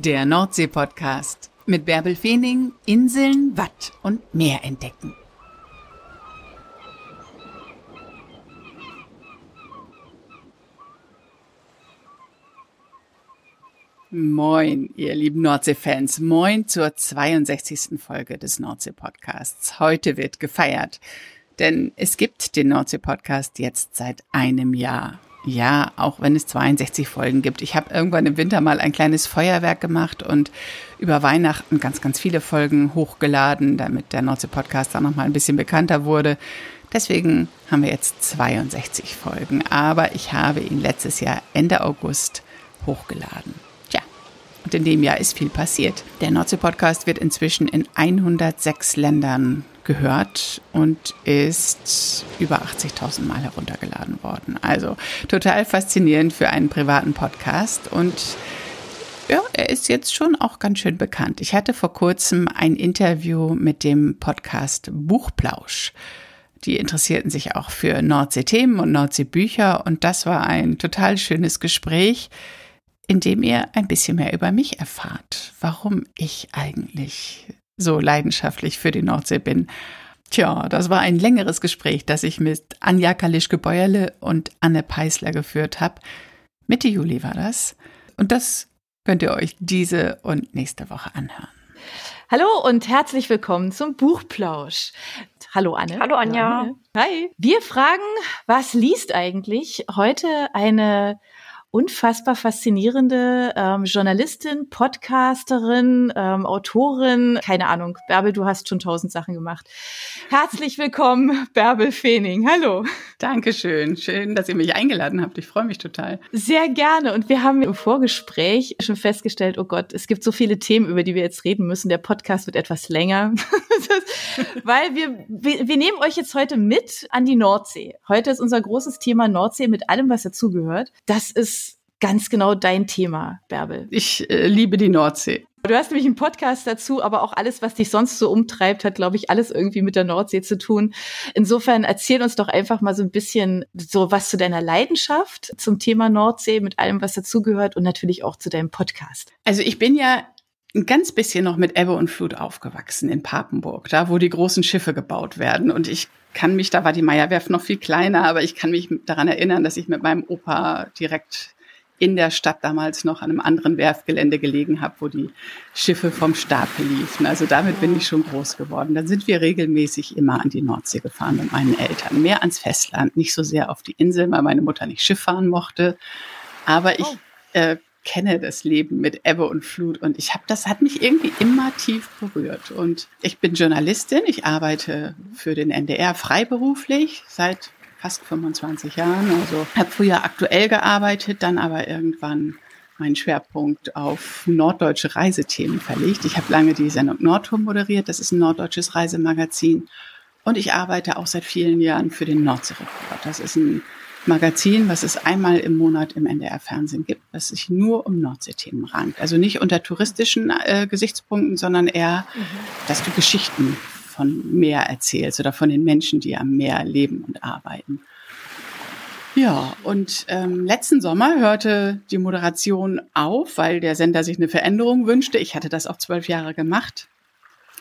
Der Nordsee-Podcast mit Bärbel Feening, Inseln, Watt und Meer entdecken. Moin, ihr lieben Nordsee-Fans. Moin zur 62. Folge des Nordsee-Podcasts. Heute wird gefeiert, denn es gibt den Nordsee-Podcast jetzt seit einem Jahr. Ja, auch wenn es 62 Folgen gibt. Ich habe irgendwann im Winter mal ein kleines Feuerwerk gemacht und über Weihnachten ganz, ganz viele Folgen hochgeladen, damit der Nordsee-Podcast auch noch mal ein bisschen bekannter wurde. Deswegen haben wir jetzt 62 Folgen, aber ich habe ihn letztes Jahr Ende August hochgeladen. Tja, und in dem Jahr ist viel passiert. Der Nordsee-Podcast wird inzwischen in 106 Ländern gehört und ist über 80.000 Mal heruntergeladen worden. Also total faszinierend für einen privaten Podcast und ja, er ist jetzt schon auch ganz schön bekannt. Ich hatte vor kurzem ein Interview mit dem Podcast Buchplausch. Die interessierten sich auch für Nordsee-Themen und Nordsee-Bücher und das war ein total schönes Gespräch, in dem ihr ein bisschen mehr über mich erfahrt, warum ich eigentlich so leidenschaftlich für die Nordsee bin. Tja, das war ein längeres Gespräch, das ich mit Anja Kalischke-Beuerle und Anne Peisler geführt habe. Mitte Juli war das. Und das könnt ihr euch diese und nächste Woche anhören. Hallo und herzlich willkommen zum Buchplausch. Hallo Anne. Hallo Anja. Hi. Wir fragen, was liest eigentlich heute eine unfassbar faszinierende ähm, Journalistin, Podcasterin, ähm, Autorin, keine Ahnung. Bärbel, du hast schon tausend Sachen gemacht. Herzlich willkommen, Bärbel Feening. Hallo. Dankeschön. Schön, dass ihr mich eingeladen habt. Ich freue mich total. Sehr gerne. Und wir haben im Vorgespräch schon festgestellt, oh Gott, es gibt so viele Themen, über die wir jetzt reden müssen. Der Podcast wird etwas länger, weil wir, wir, wir nehmen euch jetzt heute mit an die Nordsee. Heute ist unser großes Thema Nordsee mit allem, was dazugehört. Das ist ganz genau dein Thema, Bärbel. Ich äh, liebe die Nordsee. Du hast nämlich einen Podcast dazu, aber auch alles, was dich sonst so umtreibt, hat, glaube ich, alles irgendwie mit der Nordsee zu tun. Insofern erzähl uns doch einfach mal so ein bisschen so was zu deiner Leidenschaft zum Thema Nordsee mit allem, was dazugehört und natürlich auch zu deinem Podcast. Also ich bin ja ein ganz bisschen noch mit Ebbe und Flut aufgewachsen in Papenburg, da wo die großen Schiffe gebaut werden. Und ich kann mich, da war die Meierwerft noch viel kleiner, aber ich kann mich daran erinnern, dass ich mit meinem Opa direkt in der Stadt damals noch an einem anderen Werftgelände gelegen habe, wo die Schiffe vom Stapel liefen. Also damit bin ich schon groß geworden. Dann sind wir regelmäßig immer an die Nordsee gefahren mit meinen Eltern. Mehr ans Festland, nicht so sehr auf die Insel, weil meine Mutter nicht Schiff fahren mochte. Aber ich oh. äh, kenne das Leben mit Ebbe und Flut und ich habe das hat mich irgendwie immer tief berührt und ich bin Journalistin, ich arbeite für den NDR freiberuflich seit fast 25 Jahren. Also habe früher aktuell gearbeitet, dann aber irgendwann meinen Schwerpunkt auf norddeutsche Reisethemen verlegt. Ich habe lange die Sendung Nordturm moderiert. Das ist ein norddeutsches Reisemagazin. Und ich arbeite auch seit vielen Jahren für den Nordsee-Report. Das ist ein Magazin, was es einmal im Monat im NDR-Fernsehen gibt, das sich nur um Nordseethemen rankt. Also nicht unter touristischen äh, Gesichtspunkten, sondern eher, mhm. dass du Geschichten von Meer erzählst oder von den Menschen, die am Meer leben und arbeiten. Ja, und ähm, letzten Sommer hörte die Moderation auf, weil der Sender sich eine Veränderung wünschte. Ich hatte das auch zwölf Jahre gemacht.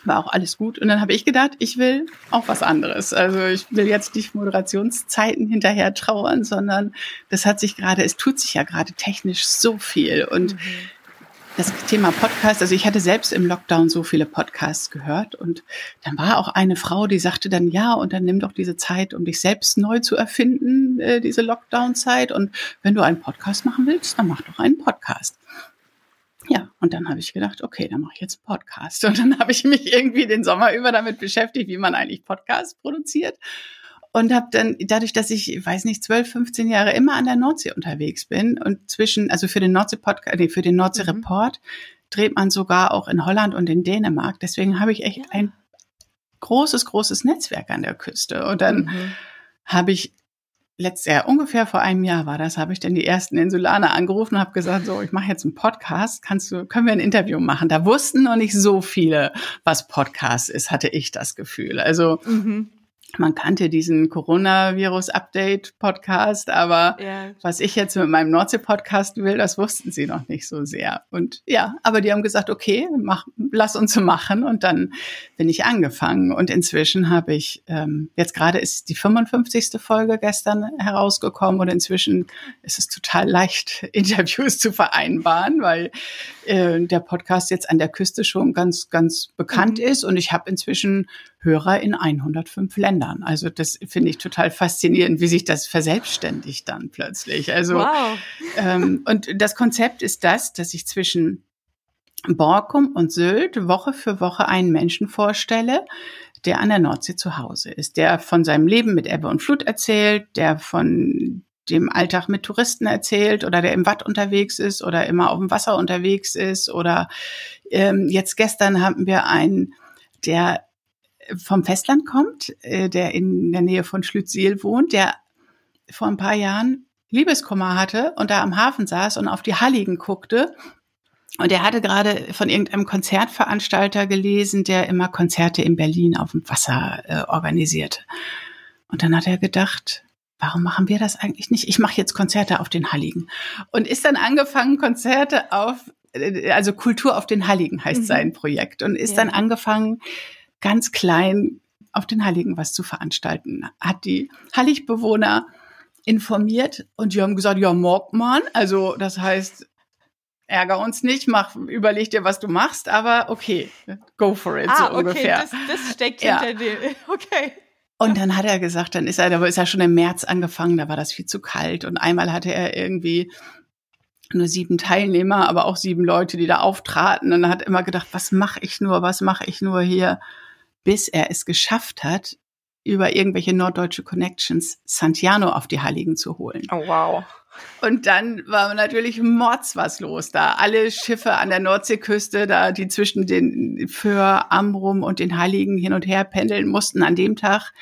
War auch alles gut. Und dann habe ich gedacht, ich will auch was anderes. Also ich will jetzt nicht Moderationszeiten hinterher trauern, sondern das hat sich gerade, es tut sich ja gerade technisch so viel. Und mhm das Thema Podcast, also ich hatte selbst im Lockdown so viele Podcasts gehört und dann war auch eine Frau, die sagte dann, ja, und dann nimm doch diese Zeit, um dich selbst neu zu erfinden, äh, diese Lockdown-Zeit. Und wenn du einen Podcast machen willst, dann mach doch einen Podcast. Ja, und dann habe ich gedacht, okay, dann mache ich jetzt einen Podcast. Und dann habe ich mich irgendwie den Sommer über damit beschäftigt, wie man eigentlich Podcasts produziert und habe dann dadurch, dass ich, weiß nicht, 12, 15 Jahre immer an der Nordsee unterwegs bin und zwischen, also für den Nordsee Podcast, nee, für den Nordsee mhm. Report dreht man sogar auch in Holland und in Dänemark. Deswegen habe ich echt ja. ein großes, großes Netzwerk an der Küste. Und dann mhm. habe ich letztes Jahr, ungefähr vor einem Jahr war das, habe ich dann die ersten Insulaner angerufen und habe gesagt, so, ich mache jetzt einen Podcast, kannst du, können wir ein Interview machen? Da wussten noch nicht so viele, was Podcast ist, hatte ich das Gefühl. Also mhm man kannte diesen Coronavirus-Update-Podcast, aber ja. was ich jetzt mit meinem Nordsee-Podcast will, das wussten sie noch nicht so sehr. Und ja, aber die haben gesagt, okay, mach, lass uns so machen. Und dann bin ich angefangen. Und inzwischen habe ich, ähm, jetzt gerade ist die 55. Folge gestern herausgekommen und inzwischen ist es total leicht, Interviews zu vereinbaren, weil äh, der Podcast jetzt an der Küste schon ganz, ganz bekannt mhm. ist. Und ich habe inzwischen Hörer in 105 Ländern. Also das finde ich total faszinierend, wie sich das verselbstständigt dann plötzlich. Also wow. ähm, und das Konzept ist das, dass ich zwischen Borkum und Sylt Woche für Woche einen Menschen vorstelle, der an der Nordsee zu Hause ist, der von seinem Leben mit Ebbe und Flut erzählt, der von dem Alltag mit Touristen erzählt oder der im Watt unterwegs ist oder immer auf dem Wasser unterwegs ist oder ähm, jetzt gestern haben wir einen, der vom Festland kommt, äh, der in der Nähe von Schlüttsiel wohnt, der vor ein paar Jahren Liebeskummer hatte und da am Hafen saß und auf die Halligen guckte. Und er hatte gerade von irgendeinem Konzertveranstalter gelesen, der immer Konzerte in Berlin auf dem Wasser äh, organisierte. Und dann hat er gedacht, warum machen wir das eigentlich nicht? Ich mache jetzt Konzerte auf den Halligen. Und ist dann angefangen, Konzerte auf, äh, also Kultur auf den Halligen heißt mhm. sein Projekt. Und ist ja. dann angefangen, ganz klein auf den Heiligen was zu veranstalten. Hat die Halligbewohner informiert und die haben gesagt, ja, Morgmann, also das heißt, ärger uns nicht, mach, überleg dir, was du machst, aber okay, go for it, ah, so okay, ungefähr. Das, das steckt ja. hinter dir, okay. Und dann hat er gesagt, dann ist er, da ist er schon im März angefangen, da war das viel zu kalt. Und einmal hatte er irgendwie nur sieben Teilnehmer, aber auch sieben Leute, die da auftraten. Und er hat immer gedacht, was mache ich nur, was mache ich nur hier? Bis er es geschafft hat, über irgendwelche norddeutsche Connections Santiano auf die Heiligen zu holen. Oh, wow. Und dann war natürlich mords was los da. Alle Schiffe an der Nordseeküste, da die zwischen den Föhr, Amrum und den Heiligen hin und her pendeln mussten an dem Tag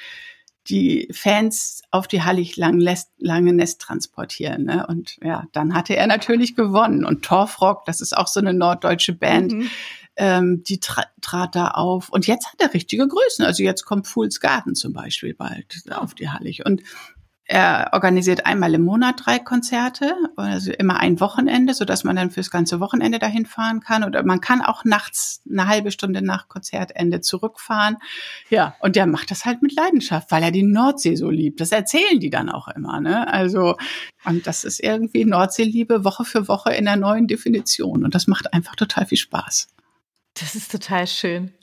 die Fans auf die Hallig lange Nest transportieren. Ne? Und ja, dann hatte er natürlich gewonnen. Und Torfrock, das ist auch so eine norddeutsche Band, mhm ähm, die tra trat da auf. Und jetzt hat er richtige Größen. Also jetzt kommt Fool's Garden zum Beispiel bald auf die Hallig. Und er organisiert einmal im Monat drei Konzerte, also immer ein Wochenende, so dass man dann fürs ganze Wochenende dahin fahren kann. Oder man kann auch nachts eine halbe Stunde nach Konzertende zurückfahren. Ja, und der macht das halt mit Leidenschaft, weil er die Nordsee so liebt. Das erzählen die dann auch immer. Ne? Also, und das ist irgendwie Nordseeliebe Woche für Woche in einer neuen Definition. Und das macht einfach total viel Spaß. Das ist total schön.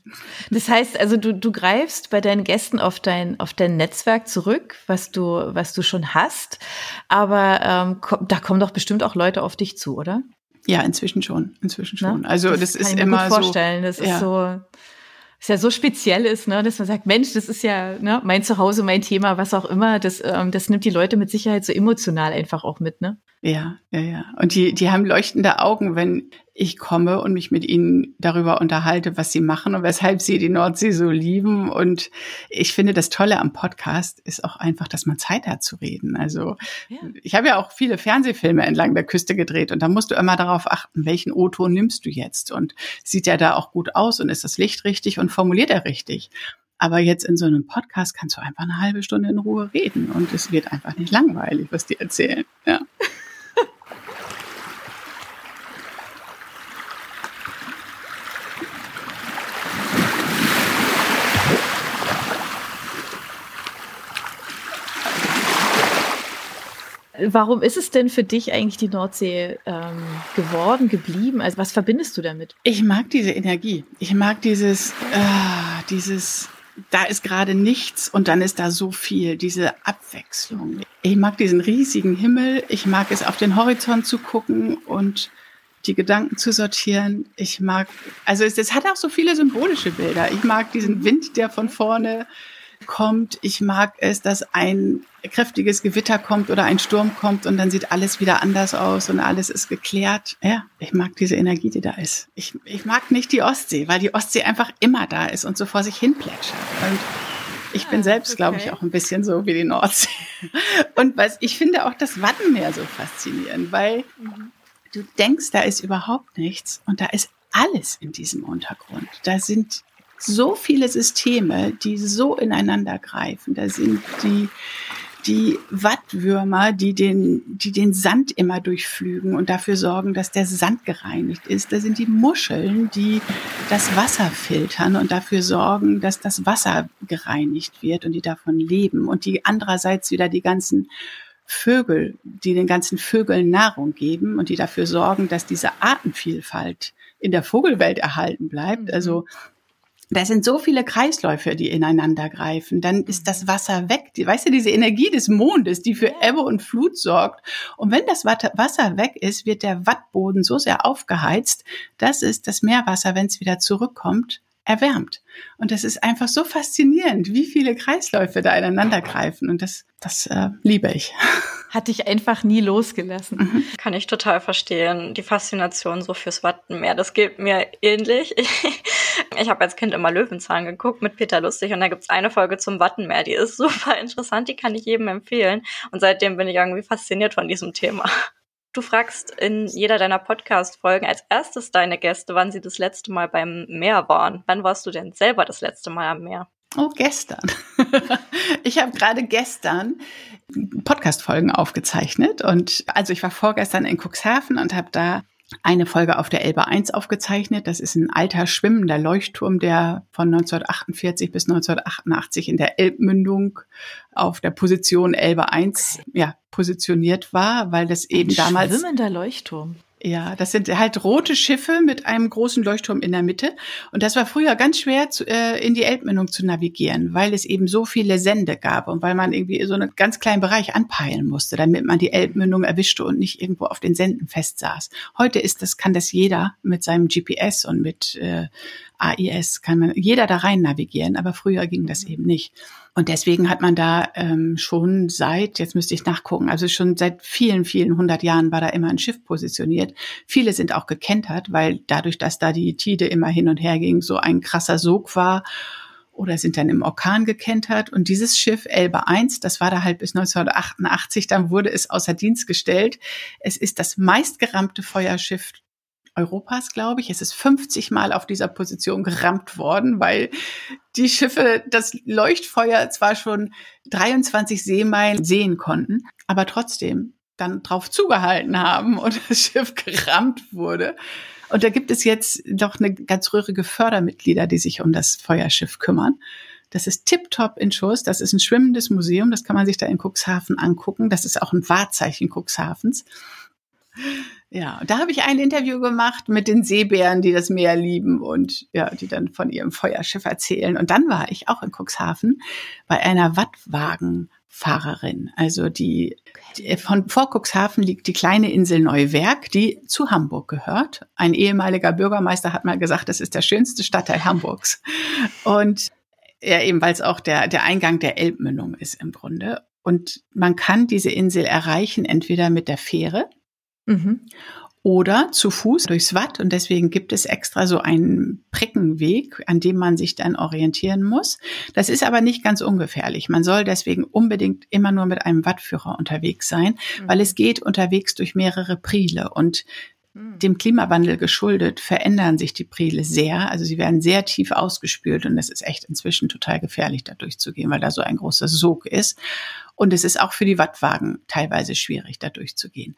Das heißt, also du, du greifst bei deinen Gästen auf dein, auf dein Netzwerk zurück, was du, was du schon hast. Aber ähm, komm, da kommen doch bestimmt auch Leute auf dich zu, oder? Ja, inzwischen schon. Inzwischen schon. Na? Also das, das ist kann ich mir immer gut vorstellen. Das so, ist so ist ja so speziell ist, ne, dass man sagt, Mensch, das ist ja ne, mein Zuhause, mein Thema, was auch immer. Das, ähm, das nimmt die Leute mit Sicherheit so emotional einfach auch mit, ne? Ja, ja, ja. Und die, die haben leuchtende Augen, wenn ich komme und mich mit ihnen darüber unterhalte, was sie machen und weshalb sie die Nordsee so lieben. Und ich finde, das Tolle am Podcast ist auch einfach, dass man Zeit hat zu reden. Also ja. ich habe ja auch viele Fernsehfilme entlang der Küste gedreht und da musst du immer darauf achten, welchen O-Ton nimmst du jetzt und sieht er da auch gut aus und ist das Licht richtig und formuliert er richtig. Aber jetzt in so einem Podcast kannst du einfach eine halbe Stunde in Ruhe reden und es wird einfach nicht langweilig, was die erzählen. Ja. Warum ist es denn für dich eigentlich die Nordsee ähm, geworden, geblieben? Also was verbindest du damit? Ich mag diese Energie. Ich mag dieses, äh, dieses, da ist gerade nichts und dann ist da so viel, diese Abwechslung. Ich mag diesen riesigen Himmel. Ich mag es, auf den Horizont zu gucken und die Gedanken zu sortieren. Ich mag, also es, es hat auch so viele symbolische Bilder. Ich mag diesen Wind, der von vorne kommt. Ich mag es, dass ein kräftiges Gewitter kommt oder ein Sturm kommt und dann sieht alles wieder anders aus und alles ist geklärt. Ja, ich mag diese Energie, die da ist. Ich, ich mag nicht die Ostsee, weil die Ostsee einfach immer da ist und so vor sich hin plätschert. Und ich bin ah, selbst, okay. glaube ich, auch ein bisschen so wie die Nordsee. Und was ich finde auch das Wattenmeer so faszinierend, weil mhm. du denkst, da ist überhaupt nichts und da ist alles in diesem Untergrund. Da sind so viele Systeme, die so ineinander greifen. Da sind die die Wattwürmer, die den, die den Sand immer durchflügen und dafür sorgen, dass der Sand gereinigt ist. Da sind die Muscheln, die das Wasser filtern und dafür sorgen, dass das Wasser gereinigt wird und die davon leben. Und die andererseits wieder die ganzen Vögel, die den ganzen Vögeln Nahrung geben und die dafür sorgen, dass diese Artenvielfalt in der Vogelwelt erhalten bleibt. Mhm. Also da sind so viele Kreisläufe, die ineinander greifen. Dann ist das Wasser weg. Die, weißt du, diese Energie des Mondes, die für Ebbe und Flut sorgt. Und wenn das Wasser weg ist, wird der Wattboden so sehr aufgeheizt, dass es das Meerwasser, wenn es wieder zurückkommt, erwärmt. Und das ist einfach so faszinierend, wie viele Kreisläufe da ineinander greifen. Und das, das äh, liebe ich. Hat dich einfach nie losgelassen. Mhm. Kann ich total verstehen. Die Faszination so fürs Wattenmeer, das geht mir ähnlich. Ich, ich habe als Kind immer Löwenzahn geguckt mit Peter Lustig und da gibt's eine Folge zum Wattenmeer, die ist super interessant, die kann ich jedem empfehlen. Und seitdem bin ich irgendwie fasziniert von diesem Thema. Du fragst in jeder deiner Podcast-Folgen als erstes deine Gäste, wann sie das letzte Mal beim Meer waren. Wann warst du denn selber das letzte Mal am Meer? Oh, gestern. ich habe gerade gestern Podcast-Folgen aufgezeichnet und also ich war vorgestern in Cuxhaven und habe da eine Folge auf der Elbe 1 aufgezeichnet. Das ist ein alter schwimmender Leuchtturm, der von 1948 bis 1988 in der Elbmündung auf der Position Elbe 1 ja, positioniert war, weil das eben ein damals. Schwimmender Leuchtturm. Ja, das sind halt rote Schiffe mit einem großen Leuchtturm in der Mitte. Und das war früher ganz schwer, zu, äh, in die Elbmündung zu navigieren, weil es eben so viele Sende gab und weil man irgendwie so einen ganz kleinen Bereich anpeilen musste, damit man die Elbmündung erwischte und nicht irgendwo auf den Senden festsaß. Heute ist das, kann das jeder mit seinem GPS und mit äh, AIS, kann man jeder da rein navigieren, aber früher ging das eben nicht. Und deswegen hat man da ähm, schon seit, jetzt müsste ich nachgucken, also schon seit vielen, vielen hundert Jahren war da immer ein Schiff positioniert. Viele sind auch gekentert, weil dadurch, dass da die Tide immer hin und her ging, so ein krasser Sog war oder sind dann im Orkan gekentert. Und dieses Schiff Elbe 1, das war da halt bis 1988, dann wurde es außer Dienst gestellt. Es ist das meistgerammte Feuerschiff Europas, glaube ich. Es ist 50 Mal auf dieser Position gerammt worden, weil die Schiffe das Leuchtfeuer zwar schon 23 Seemeilen sehen konnten, aber trotzdem dann drauf zugehalten haben und das Schiff gerammt wurde. Und da gibt es jetzt doch eine ganz rührige Fördermitglieder, die sich um das Feuerschiff kümmern. Das ist tiptop in Schuss. Das ist ein schwimmendes Museum. Das kann man sich da in Cuxhaven angucken. Das ist auch ein Wahrzeichen Cuxhavens. Ja, da habe ich ein Interview gemacht mit den Seebären, die das Meer lieben und ja, die dann von ihrem Feuerschiff erzählen. Und dann war ich auch in Cuxhaven bei einer Wattwagenfahrerin. Also die, die von vor Cuxhaven liegt die kleine Insel Neuwerk, die zu Hamburg gehört. Ein ehemaliger Bürgermeister hat mal gesagt, das ist der schönste Stadtteil Hamburgs. Und ja, eben weil es auch der, der Eingang der Elbmündung ist im Grunde. Und man kann diese Insel erreichen, entweder mit der Fähre, Mhm. Oder zu Fuß durchs Watt. Und deswegen gibt es extra so einen Prickenweg, an dem man sich dann orientieren muss. Das ist aber nicht ganz ungefährlich. Man soll deswegen unbedingt immer nur mit einem Wattführer unterwegs sein, mhm. weil es geht unterwegs durch mehrere Priele. Und mhm. dem Klimawandel geschuldet verändern sich die Priele sehr. Also sie werden sehr tief ausgespült und es ist echt inzwischen total gefährlich, da durchzugehen, weil da so ein großer Sog ist. Und es ist auch für die Wattwagen teilweise schwierig, da durchzugehen.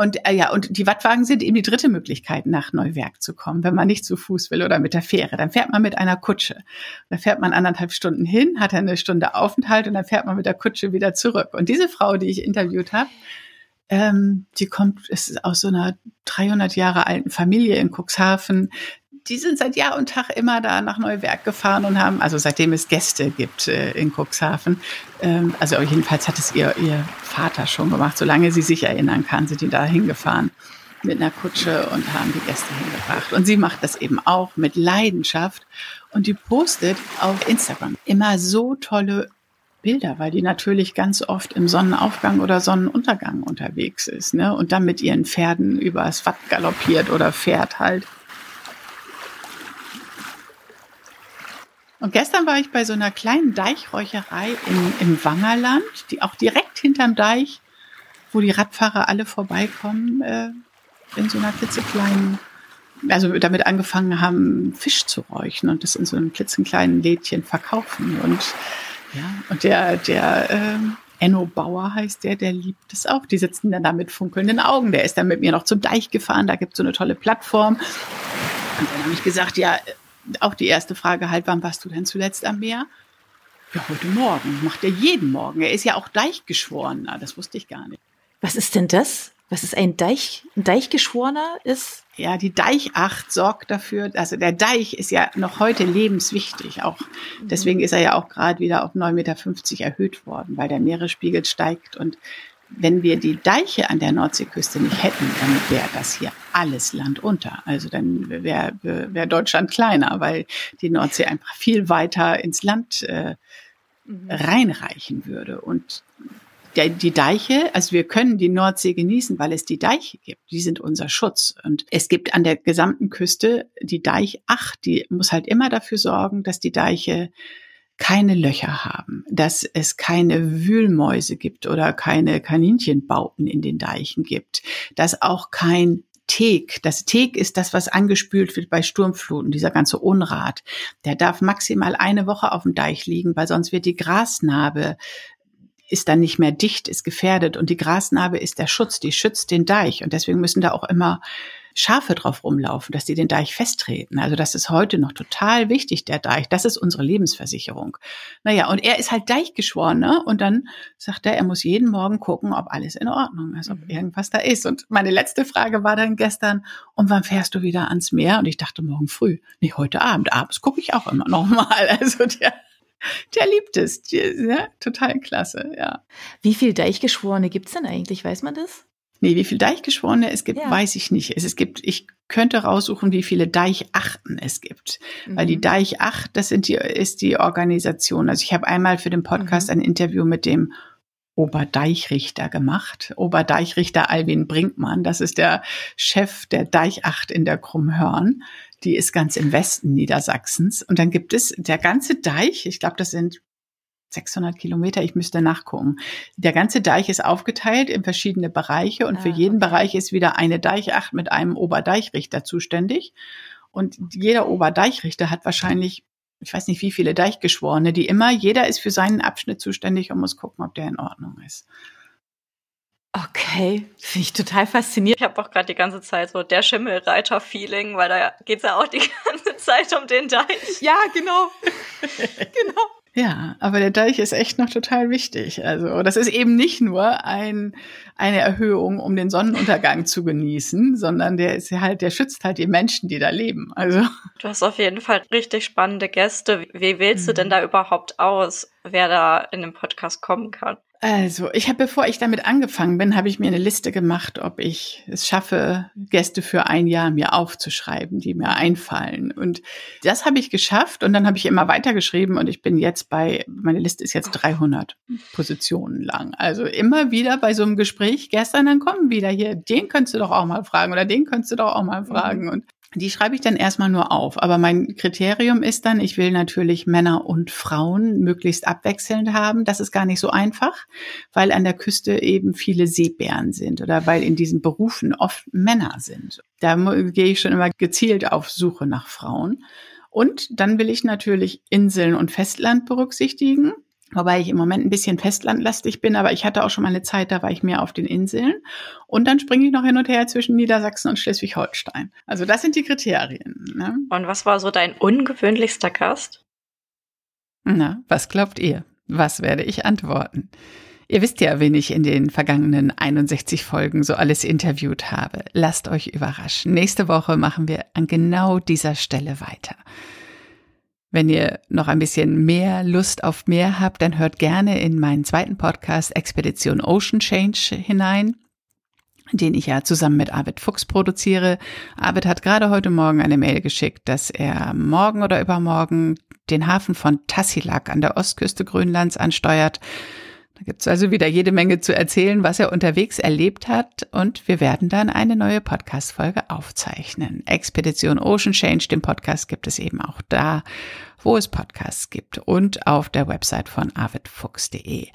Und äh, ja, und die Wattwagen sind eben die dritte Möglichkeit, nach Neuwerk zu kommen, wenn man nicht zu Fuß will oder mit der Fähre. Dann fährt man mit einer Kutsche. Da fährt man anderthalb Stunden hin, hat eine Stunde Aufenthalt und dann fährt man mit der Kutsche wieder zurück. Und diese Frau, die ich interviewt habe, ähm, die kommt ist aus so einer 300 Jahre alten Familie in Cuxhaven die sind seit Jahr und Tag immer da nach Neuwerk gefahren und haben, also seitdem es Gäste gibt äh, in Cuxhaven, ähm, also jedenfalls hat es ihr, ihr Vater schon gemacht, solange sie sich erinnern kann, sind die da hingefahren mit einer Kutsche und haben die Gäste hingebracht. Und sie macht das eben auch mit Leidenschaft und die postet auf Instagram immer so tolle Bilder, weil die natürlich ganz oft im Sonnenaufgang oder Sonnenuntergang unterwegs ist, ne? Und dann mit ihren Pferden übers Watt galoppiert oder fährt halt. Und gestern war ich bei so einer kleinen Deichräucherei in, im Wangerland, die auch direkt hinterm Deich, wo die Radfahrer alle vorbeikommen, äh, in so einer klitzekleinen also damit angefangen haben, Fisch zu räuchen und das in so einem klitzenkleinen Lädchen verkaufen. Und ja, und der, der äh, Enno Bauer heißt der, der liebt es auch. Die sitzen dann da mit funkelnden Augen. Der ist dann mit mir noch zum Deich gefahren, da gibt es so eine tolle Plattform. Und dann habe ich gesagt, ja, auch die erste Frage halt, wann warst du denn zuletzt am Meer? Ja, heute Morgen. Macht er jeden Morgen. Er ist ja auch Deichgeschworener. Das wusste ich gar nicht. Was ist denn das? Was ist ein Deich? Ein Deichgeschworener ist? Ja, die Deichacht sorgt dafür, also der Deich ist ja noch heute lebenswichtig. Auch deswegen ist er ja auch gerade wieder auf 9,50 Meter erhöht worden, weil der Meeresspiegel steigt. Und wenn wir die Deiche an der Nordseeküste nicht hätten, dann wäre das hier alles Land unter. Also dann wäre wär Deutschland kleiner, weil die Nordsee einfach viel weiter ins Land äh, mhm. reinreichen würde. Und der, die Deiche, also wir können die Nordsee genießen, weil es die Deiche gibt. Die sind unser Schutz. Und es gibt an der gesamten Küste die Deichacht, die muss halt immer dafür sorgen, dass die Deiche keine Löcher haben, dass es keine Wühlmäuse gibt oder keine Kaninchenbauten in den Deichen gibt, dass auch kein Teak. Das Teak ist das, was angespült wird bei Sturmfluten, dieser ganze Unrat. Der darf maximal eine Woche auf dem Deich liegen, weil sonst wird die Grasnarbe ist dann nicht mehr dicht, ist gefährdet und die Grasnarbe ist der Schutz, die schützt den Deich und deswegen müssen da auch immer Schafe drauf rumlaufen, dass die den Deich festtreten. Also das ist heute noch total wichtig, der Deich. Das ist unsere Lebensversicherung. Naja, und er ist halt Deichgeschworen, ne? Und dann sagt er, er muss jeden Morgen gucken, ob alles in Ordnung ist, ob mhm. irgendwas da ist. Und meine letzte Frage war dann gestern, und wann fährst du wieder ans Meer? Und ich dachte morgen früh. Nee, heute Abend. Abends gucke ich auch immer noch mal. Also der der liebt es. Ja, total klasse, ja. Wie viel Deichgeschworene gibt's denn eigentlich? Weiß man das? Nee, wie viel Deichgeschworene es gibt, ja. weiß ich nicht. Es, es gibt, ich könnte raussuchen, wie viele Deichachten es gibt. Mhm. Weil die mhm. Deichacht, das sind die, ist die Organisation. Also ich habe einmal für den Podcast mhm. ein Interview mit dem Oberdeichrichter gemacht. Oberdeichrichter Alwin Brinkmann, das ist der Chef der Deichacht in der Krummhörn. Die ist ganz im Westen Niedersachsens. Und dann gibt es der ganze Deich, ich glaube, das sind 600 Kilometer, ich müsste nachgucken. Der ganze Deich ist aufgeteilt in verschiedene Bereiche und ah, für jeden okay. Bereich ist wieder eine Deichacht mit einem Oberdeichrichter zuständig. Und jeder Oberdeichrichter hat wahrscheinlich, ich weiß nicht wie viele Deichgeschworene, die immer, jeder ist für seinen Abschnitt zuständig und muss gucken, ob der in Ordnung ist. Okay, finde ich total faszinierend. Ich habe auch gerade die ganze Zeit so der Schimmelreiter-Feeling, weil da geht's ja auch die ganze Zeit um den Deich. Ja, genau. genau. Ja, aber der Deich ist echt noch total wichtig. Also das ist eben nicht nur ein, eine Erhöhung, um den Sonnenuntergang zu genießen, sondern der ist halt, der schützt halt die Menschen, die da leben. Also du hast auf jeden Fall richtig spannende Gäste. Wie wählst mhm. du denn da überhaupt aus, wer da in den Podcast kommen kann? Also, ich habe, bevor ich damit angefangen bin, habe ich mir eine Liste gemacht, ob ich es schaffe, Gäste für ein Jahr mir aufzuschreiben, die mir einfallen. Und das habe ich geschafft und dann habe ich immer weitergeschrieben und ich bin jetzt bei, meine Liste ist jetzt 300 Positionen lang. Also immer wieder bei so einem Gespräch, gestern dann kommen wieder hier, den könntest du doch auch mal fragen oder den könntest du doch auch mal fragen. Mhm. Und die schreibe ich dann erstmal nur auf. Aber mein Kriterium ist dann, ich will natürlich Männer und Frauen möglichst abwechselnd haben. Das ist gar nicht so einfach, weil an der Küste eben viele Seebären sind oder weil in diesen Berufen oft Männer sind. Da gehe ich schon immer gezielt auf Suche nach Frauen. Und dann will ich natürlich Inseln und Festland berücksichtigen. Wobei ich im Moment ein bisschen festlandlastig bin, aber ich hatte auch schon mal eine Zeit, da war ich mehr auf den Inseln. Und dann springe ich noch hin und her zwischen Niedersachsen und Schleswig-Holstein. Also das sind die Kriterien. Ne? Und was war so dein ungewöhnlichster Gast? Na, was glaubt ihr? Was werde ich antworten? Ihr wisst ja, wen ich in den vergangenen 61 Folgen so alles interviewt habe. Lasst euch überraschen. Nächste Woche machen wir an genau dieser Stelle weiter. Wenn ihr noch ein bisschen mehr Lust auf mehr habt, dann hört gerne in meinen zweiten Podcast Expedition Ocean Change hinein, den ich ja zusammen mit Arvid Fuchs produziere. Arvid hat gerade heute Morgen eine Mail geschickt, dass er morgen oder übermorgen den Hafen von Tassilak an der Ostküste Grönlands ansteuert. Da gibt's also wieder jede Menge zu erzählen, was er unterwegs erlebt hat und wir werden dann eine neue Podcast-Folge aufzeichnen. Expedition Ocean Change, den Podcast gibt es eben auch da, wo es Podcasts gibt und auf der Website von arvidfuchs.de.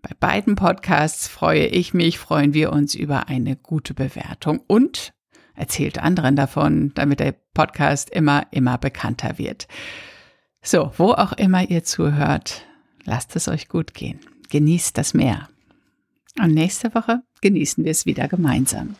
Bei beiden Podcasts freue ich mich, freuen wir uns über eine gute Bewertung und Erzählt anderen davon, damit der Podcast immer, immer bekannter wird. So, wo auch immer ihr zuhört, lasst es euch gut gehen. Genießt das Meer. Und nächste Woche genießen wir es wieder gemeinsam.